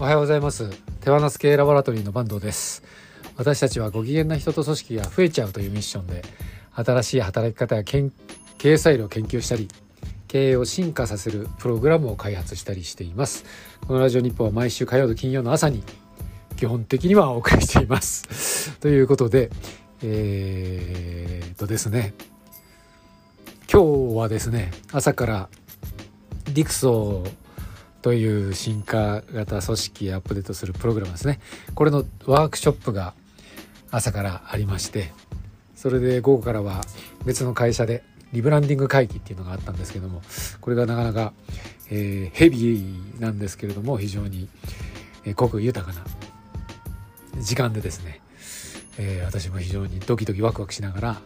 おはようございます。手放す系ラボラトリーの坂東です。私たちはご機嫌な人と組織が増えちゃうというミッションで新しい働き方や経営スタイルを研究したり経営を進化させるプログラムを開発したりしています。このラジオ日報は毎週火曜と金曜の朝に基本的にはお送りしています。ということでえー、っとですね。今日はですね朝からディクソーという進化型組織アップデートするプログラムですね。これのワークショップが朝からありましてそれで午後からは別の会社でリブランディング会議っていうのがあったんですけどもこれがなかなか、えー、ヘビーなんですけれども非常に、えー、濃く豊かな時間でですね、えー、私も非常にドキドキワクワクしながら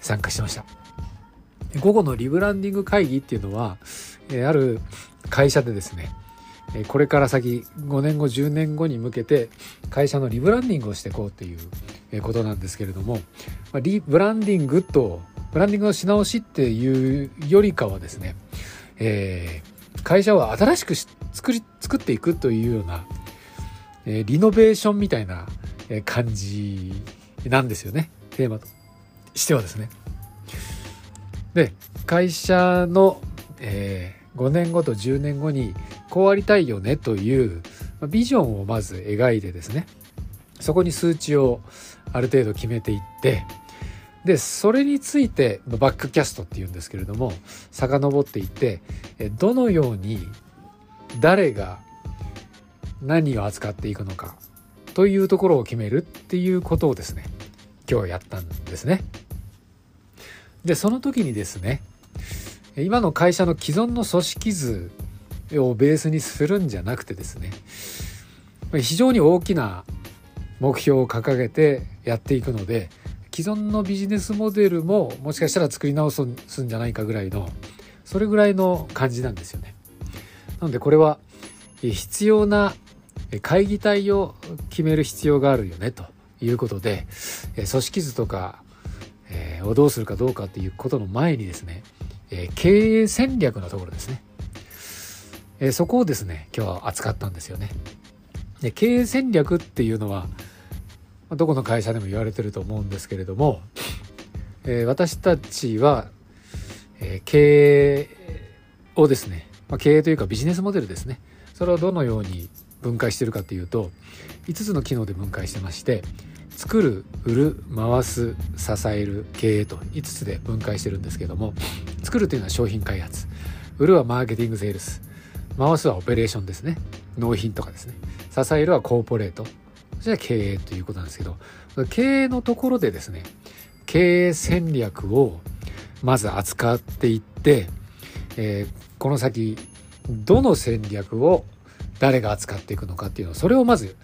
参加してました。午後のリブランディング会議っていうのは、えー、ある会社でですねこれから先5年後10年後に向けて会社のリブランディングをしていこうということなんですけれどもリブランディングとブランディングのし直しっていうよりかはですね、えー、会社を新しく作り作っていくというような、えー、リノベーションみたいな感じなんですよねテーマとしてはですね。で会社の、えー5年後と10年後にこうありたいよねというビジョンをまず描いてですねそこに数値をある程度決めていってでそれについてバックキャストっていうんですけれども遡っていってどのように誰が何を扱っていくのかというところを決めるっていうことをですね今日やったんですね。でその時にですね今の会社の既存の組織図をベースにするんじゃなくてですね非常に大きな目標を掲げてやっていくので既存のビジネスモデルももしかしたら作り直すんじゃないかぐらいのそれぐらいの感じなんですよね。なのでこれは必要な会議体を決める必要があるよねということで組織図とかをどうするかどうかっていうことの前にですねえー、経営戦略のところですね、えー、そこをですね今日は扱ったんですよね。で経営戦略っていうのはどこの会社でも言われてると思うんですけれども、えー、私たちは、え経営をですね、まあ、経営というかビジネスモデルですね。それをどのように分解してるかというと5つの機能で分解してまして作る売る回す支える経営と5つで分解してるんですけども作るというのは商品開発。売るはマーケティングセールス。回すはオペレーションですね。納品とかですね。支えるはコーポレート。そして経営ということなんですけど経営のところでですね経営戦略をまず扱っていって、えー、この先どの戦略を誰が扱っていくのかっていうのをそれをまず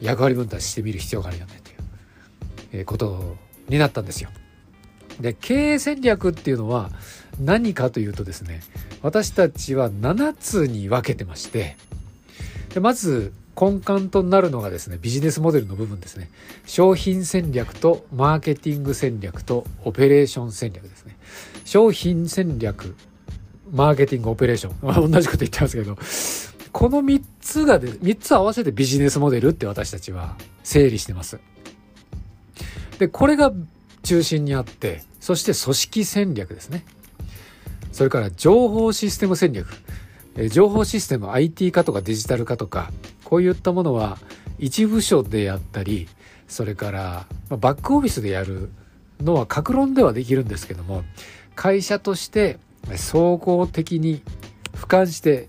役割分担してみる必要があるよねという。ことになったんですよ。で経営戦略っていうのは何かというとですね私たちは7つに分けてましてでまず根幹となるのがですねビジネスモデルの部分ですね。商品戦略とマーケティング戦略とオペレーション戦略ですね。商品戦略マーケティングオペレーション。同じこと言ってますけどこの3つがで3つ合わせてビジネスモデルって私たちは整理してます。で、これが中心にあって、そして組織戦略ですね。それから情報システム戦略。情報システム IT 化とかデジタル化とか、こういったものは一部署でやったり、それからバックオフィスでやるのは格論ではできるんですけども、会社として総合的に俯瞰して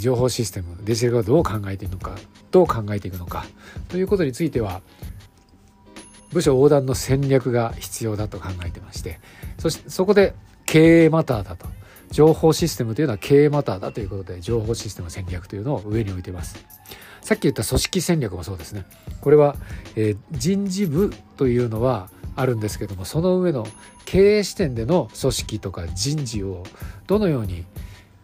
情報システム、デジタル化をどう考えていくのか、どう考えていくのかということについては部署横断の戦略が必要だと考えてましてそしてそこで経営マターだと。情報システムというのは経営マターだということで情報システム戦略というのを上に置いています。さっき言った組織戦略もそうですね。これは、えー、人事部というのはあるんですけどもその上の経営視点での組織とか人事をどのように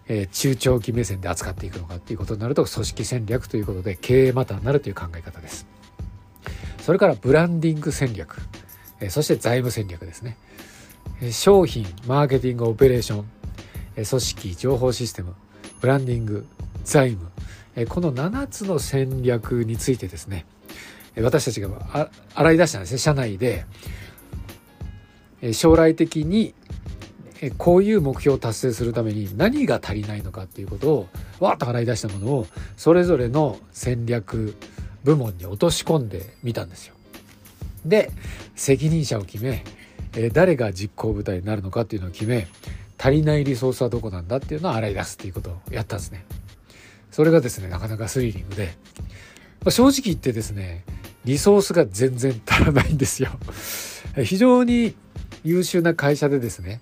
え中長期目線で扱っていくのかっていうことになると組織戦略ということで経営マターになるという考え方です。それからブランディング戦略、えそして財務戦略ですね、え商品マーケティングオペレーション、え組織情報システムブランディング財務、えこの7つの戦略についてですね。私たちが洗い出したんですね社内で。将来的にこういう目標を達成するために何が足りないのかっていうことをわーっと洗い出したものをそれぞれの戦略部門に落とし込んでみたんですよ。で責任者を決め誰が実行部隊になるのかっていうのを決め足りないリソースはどこなんだっていうのを洗い出すっていうことをやったんですね。それがですねなかなかスリリングで、まあ、正直言ってですねリソースが全然足らないんですよ。非常に優秀な会社でですね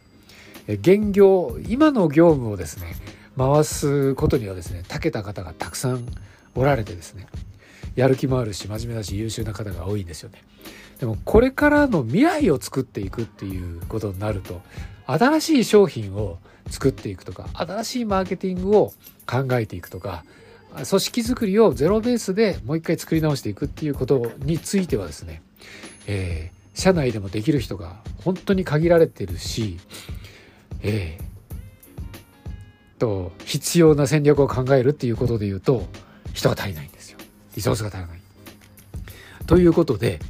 現業今の業務をですね回すことにはですね長けた方がたくさんおられてですねやる気もあるし真面目だし優秀な方が多いんですよね。でもこれからの未来を作っていくっていうことになると新しい商品を作っていくとか新しいマーケティングを考えていくとか組織づくりをゼロベースでもう一回作り直していくっていうことについてはですね、えー、社内でもできる人が本当に限られてるし、えー、と必要な戦略を考えるっていうことで言うと人が足りないんですリソースが足らない。ということで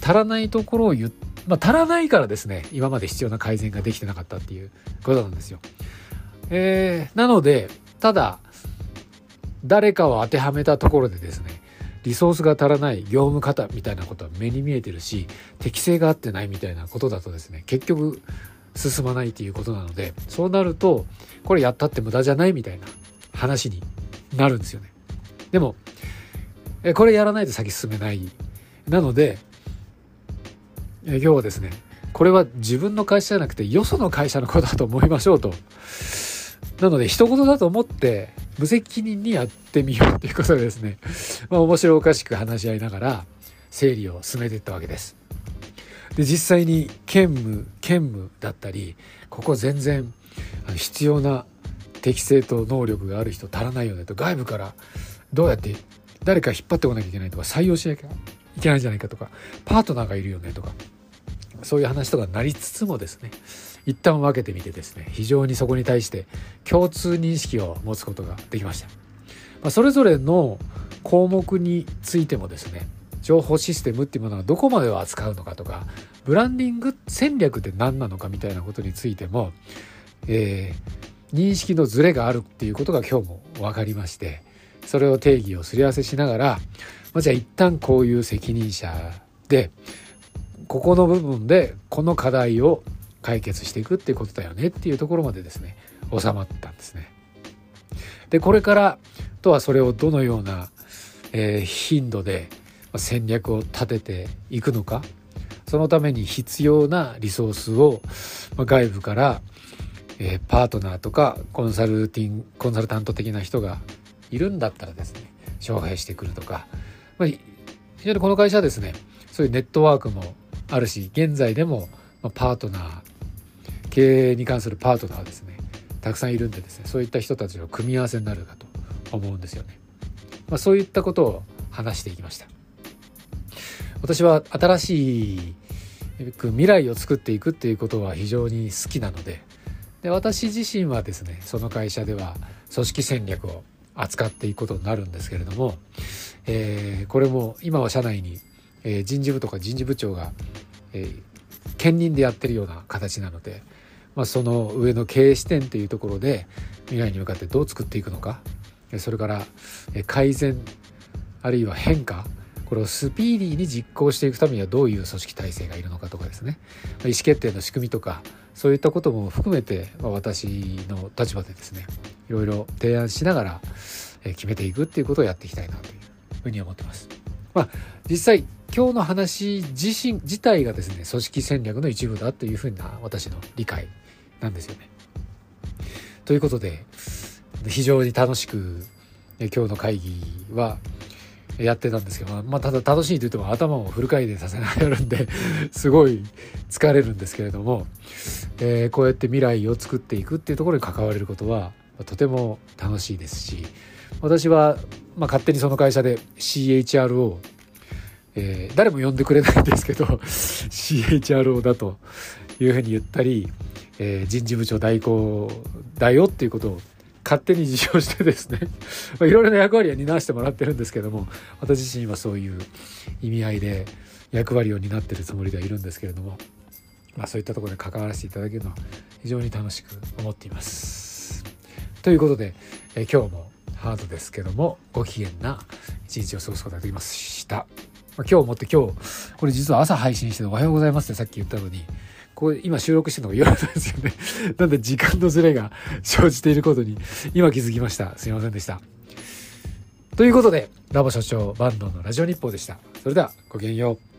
足らないところを言まあ、足らないからですね今まで必要な改善ができてなかったっていうことなんですよ。えー、なのでただ誰かを当てはめたところでですねリソースが足らない業務方みたいなことは目に見えてるし適性が合ってないみたいなことだとですね結局進まないっていうことなのでそうなるとこれやったって無駄じゃないみたいな話になるんですよね。でもこれやらないと先進めないなので今日はですねこれは自分の会社じゃなくてよその会社のことだと思いましょうとなので一言だと思って無責任にやってみようということでですね、まあ、面白おかしく話し合いながら整理を進めていったわけです。で実際に兼務兼務だったりここ全然必要な適性と能力がある人足らないよねと外部からどうやって誰か引っ張ってこなきゃいけないとか採用しなきゃいけないんじゃないかとかパートナーがいるよねとかそういう話とかなりつつもですね一旦分けてみてですね非常にそこに対して共通認識を持つことができました、まあ、それぞれの項目についてもですね情報システムっていうものはどこまでを扱うのかとかブランディング戦略って何なのかみたいなことについても、えー、認識のズレがあるっていうことが今日も分かりましてそれを定義をすり合わせしながら、まあ、じゃあ一旦こういう責任者でここの部分でこの課題を解決していくっていうことだよねっていうところまでですね収まったんですね。でこれからとはそれをどのような、えー、頻度で戦略を立てていくのかそのために必要なリソースを外部から、えー、パートナーとかコンサルティンコンサルタント的な人がいるんだったらですね招聘してくるとか、まあ、非常にこの会社はですねそういうネットワークもあるし現在でもパートナー経営に関するパートナーですねたくさんいるんでですねそういった人たちの組み合わせになるかと思うんですよね。まあ、そういったことを話していきました。私は新しい未来を作っていくっていうことは非常に好きなのでで私自身はですねその会社では組織戦略を扱っていくことになるんですけれども、えー、これも今は社内に、えー、人事部とか人事部長が、えー、兼任でやってるような形なので、まあ、その上の経営視点というところで未来に向かってどう作っていくのかそれから改善あるいは変化これをスピーディーに実行していくためにはどういう組織体制がいるのかとかですね意思決定の仕組みとかそういったことも含めて、まあ、私の立場でですねいろいろ提案しながら決めていくっていうことをやっていきたいなというふうに思ってます。まあ、実際今日の話自身自体がですね組織戦略の一部だというふうな私の理解なんですよね。ということで非常に楽しく今日の会議はやってたんですけど、まあ、ただ楽しいと言っても頭をフル回転させながらんですごい疲れるんですけれども、えー、こうやって未来を作っていくっていうところに関われることはとても楽しいですし私は、まあ、勝手にその会社で CHRO えー、誰も呼んでくれないんですけど CHRO だというふうに言ったり、えー、人事部長代行だよっていうことを勝手に自称してですね いろいろな役割は担わせてもらってるんですけども私自身はそういう意味合いで役割を担ってるつもりではいるんですけれども、まあ、そういったところで関わらせていただけるのは非常に楽しく思っています。ということで、え今日もハードですけどもご機嫌な一日を過ごすことができました。今日もって今日これ実は朝配信しておはようございますってさっき言ったのにこれ今収録してるのが夜なんですよね。なんで時間のズレが 生じていることに今気づきました。すいませんでした。ということでラボ所長バンドのラジオ日報でした。それではごきげんよう。